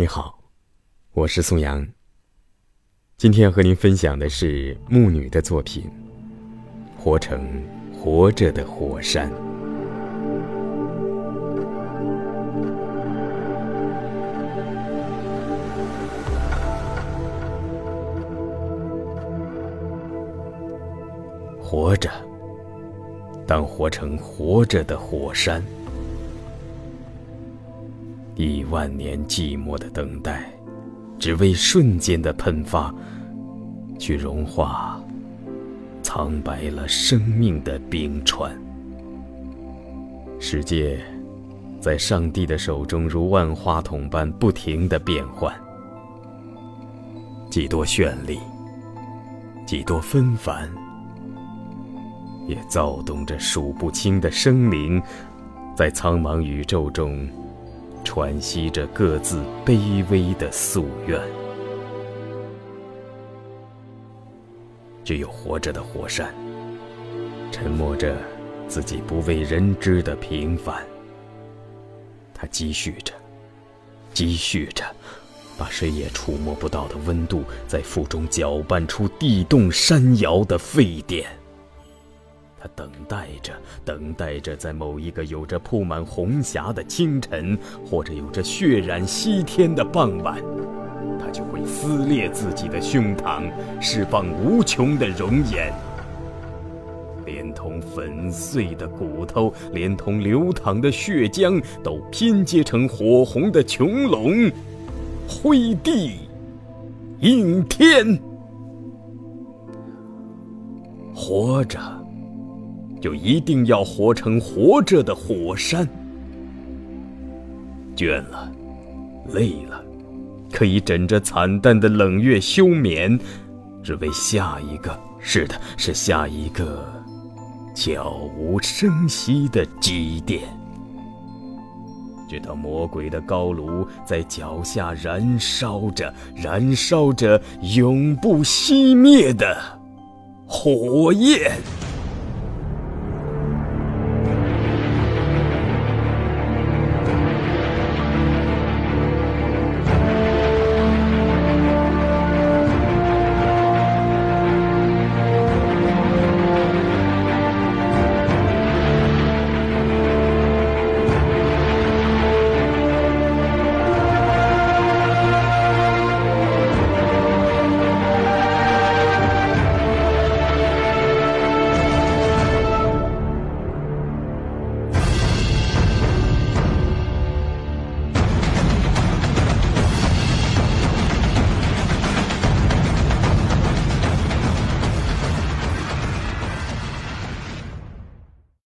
你好，我是宋阳。今天要和您分享的是木女的作品《活成活着的火山》。活着，当活成活着的火山。亿万年寂寞的等待，只为瞬间的喷发，去融化苍白了生命的冰川。世界在上帝的手中如万花筒般不停的变换，几多绚丽，几多纷繁，也躁动着数不清的生灵，在苍茫宇宙中。喘息着各自卑微的夙愿，只有活着的火山，沉默着自己不为人知的平凡。它积蓄着，积蓄着，把谁也触摸不到的温度，在腹中搅拌出地动山摇的沸点。他等待着，等待着，在某一个有着铺满红霞的清晨，或者有着血染西天的傍晚，他就会撕裂自己的胸膛，释放无穷的熔岩，连同粉碎的骨头，连同流淌的血浆，都拼接成火红的穹隆，灰地映天，活着。就一定要活成活着的火山。倦了，累了，可以枕着惨淡的冷月休眠，只为下一个。是的，是下一个悄无声息的积淀，直到魔鬼的高炉在脚下燃烧着，燃烧着永不熄灭的火焰。